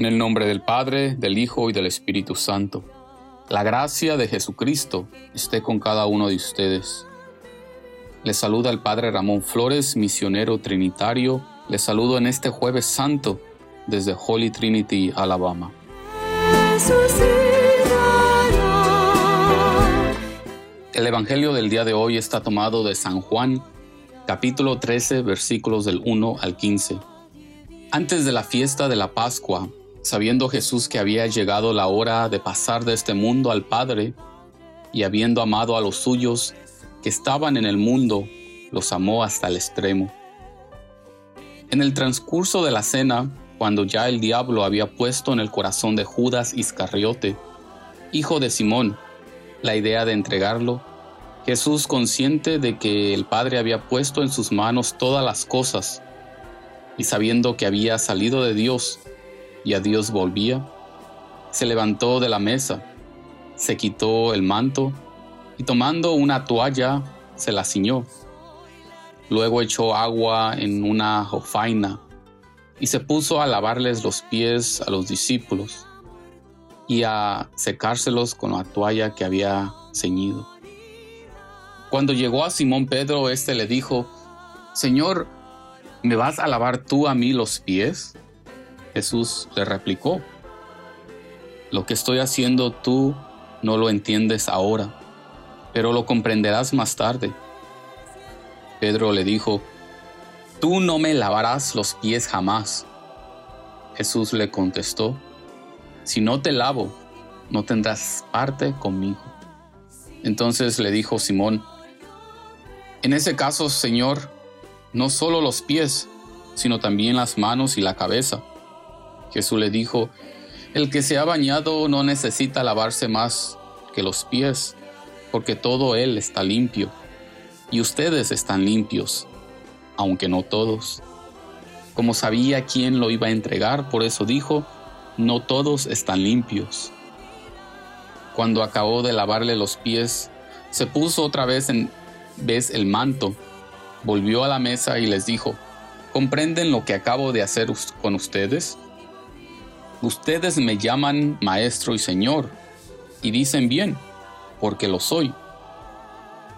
en el nombre del Padre, del Hijo y del Espíritu Santo. La gracia de Jesucristo esté con cada uno de ustedes. Les saluda el Padre Ramón Flores, misionero trinitario. Les saludo en este jueves santo desde Holy Trinity, Alabama. El Evangelio del día de hoy está tomado de San Juan, capítulo 13, versículos del 1 al 15. Antes de la fiesta de la Pascua, sabiendo Jesús que había llegado la hora de pasar de este mundo al Padre, y habiendo amado a los suyos que estaban en el mundo, los amó hasta el extremo. En el transcurso de la cena, cuando ya el diablo había puesto en el corazón de Judas Iscariote, hijo de Simón, la idea de entregarlo, Jesús, consciente de que el Padre había puesto en sus manos todas las cosas, y sabiendo que había salido de Dios y a Dios volvía, se levantó de la mesa, se quitó el manto y tomando una toalla se la ciñó. Luego echó agua en una jofaina y se puso a lavarles los pies a los discípulos y a secárselos con la toalla que había ceñido. Cuando llegó a Simón Pedro, éste le dijo, Señor, ¿me vas a lavar tú a mí los pies? Jesús le replicó, Lo que estoy haciendo tú no lo entiendes ahora, pero lo comprenderás más tarde. Pedro le dijo, Tú no me lavarás los pies jamás. Jesús le contestó, Si no te lavo, no tendrás parte conmigo. Entonces le dijo Simón, En ese caso, Señor, no solo los pies, sino también las manos y la cabeza. Jesús le dijo, el que se ha bañado no necesita lavarse más que los pies, porque todo él está limpio, y ustedes están limpios, aunque no todos. Como sabía quién lo iba a entregar, por eso dijo, no todos están limpios. Cuando acabó de lavarle los pies, se puso otra vez en el manto, volvió a la mesa y les dijo, ¿comprenden lo que acabo de hacer con ustedes? Ustedes me llaman maestro y señor, y dicen bien, porque lo soy.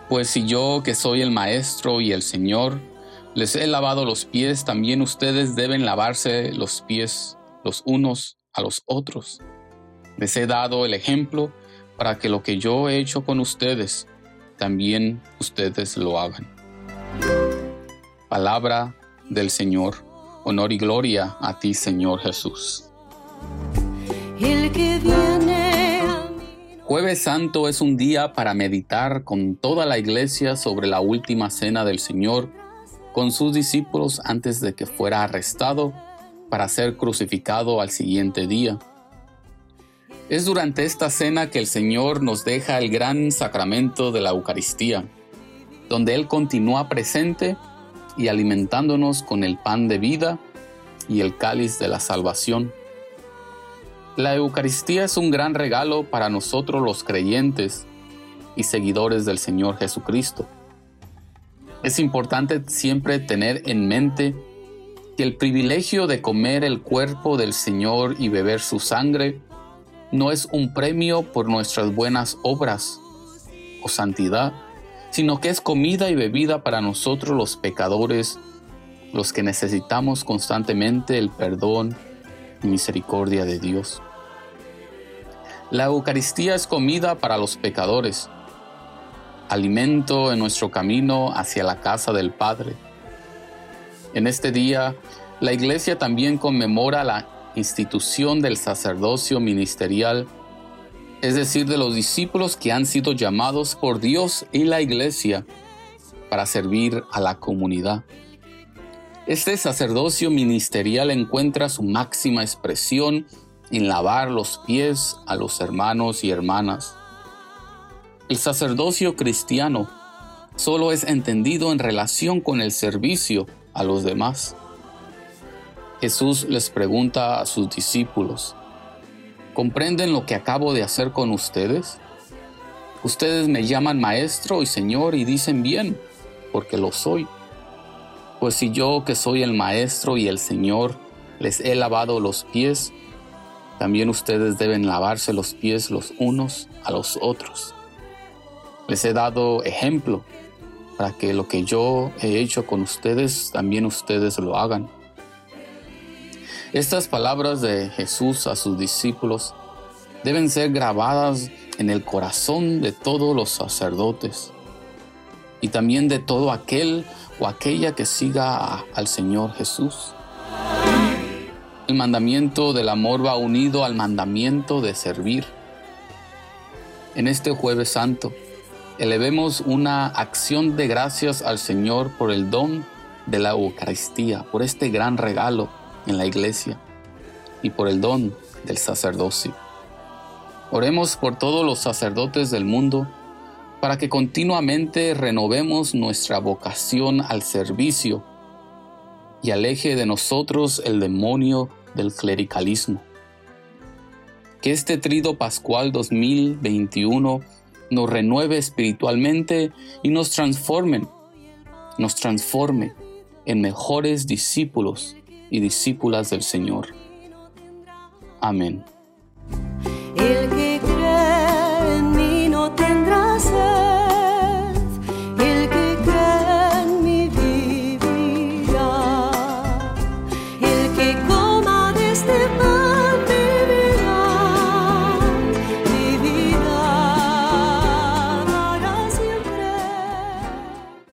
Pues si yo, que soy el maestro y el señor, les he lavado los pies, también ustedes deben lavarse los pies los unos a los otros. Les he dado el ejemplo para que lo que yo he hecho con ustedes, también ustedes lo hagan. Palabra del Señor. Honor y gloria a ti, Señor Jesús. Jueves Santo es un día para meditar con toda la iglesia sobre la última cena del Señor con sus discípulos antes de que fuera arrestado para ser crucificado al siguiente día. Es durante esta cena que el Señor nos deja el gran sacramento de la Eucaristía, donde Él continúa presente y alimentándonos con el pan de vida y el cáliz de la salvación. La Eucaristía es un gran regalo para nosotros los creyentes y seguidores del Señor Jesucristo. Es importante siempre tener en mente que el privilegio de comer el cuerpo del Señor y beber su sangre no es un premio por nuestras buenas obras o santidad, sino que es comida y bebida para nosotros los pecadores, los que necesitamos constantemente el perdón misericordia de Dios. La Eucaristía es comida para los pecadores, alimento en nuestro camino hacia la casa del Padre. En este día, la Iglesia también conmemora la institución del sacerdocio ministerial, es decir, de los discípulos que han sido llamados por Dios y la Iglesia para servir a la comunidad. Este sacerdocio ministerial encuentra su máxima expresión en lavar los pies a los hermanos y hermanas. El sacerdocio cristiano solo es entendido en relación con el servicio a los demás. Jesús les pregunta a sus discípulos, ¿comprenden lo que acabo de hacer con ustedes? Ustedes me llaman maestro y señor y dicen bien, porque lo soy. Pues si yo que soy el maestro y el señor les he lavado los pies, también ustedes deben lavarse los pies los unos a los otros. Les he dado ejemplo para que lo que yo he hecho con ustedes, también ustedes lo hagan. Estas palabras de Jesús a sus discípulos deben ser grabadas en el corazón de todos los sacerdotes y también de todo aquel o aquella que siga al Señor Jesús. El mandamiento del amor va unido al mandamiento de servir. En este jueves santo, elevemos una acción de gracias al Señor por el don de la Eucaristía, por este gran regalo en la iglesia y por el don del sacerdocio. Oremos por todos los sacerdotes del mundo para que continuamente renovemos nuestra vocación al servicio y aleje de nosotros el demonio del clericalismo. Que este trido pascual 2021 nos renueve espiritualmente y nos transforme, nos transforme en mejores discípulos y discípulas del Señor. Amén. El que cree en mí no tendrá.